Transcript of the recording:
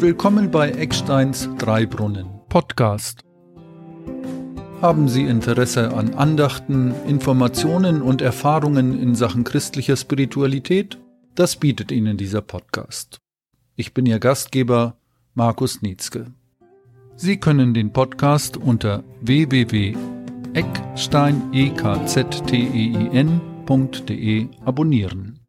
und willkommen bei Ecksteins Dreibrunnen Podcast. Haben Sie Interesse an Andachten, Informationen und Erfahrungen in Sachen christlicher Spiritualität? Das bietet Ihnen dieser Podcast. Ich bin Ihr Gastgeber Markus Nietzke. Sie können den Podcast unter www.eckstein.de e e abonnieren.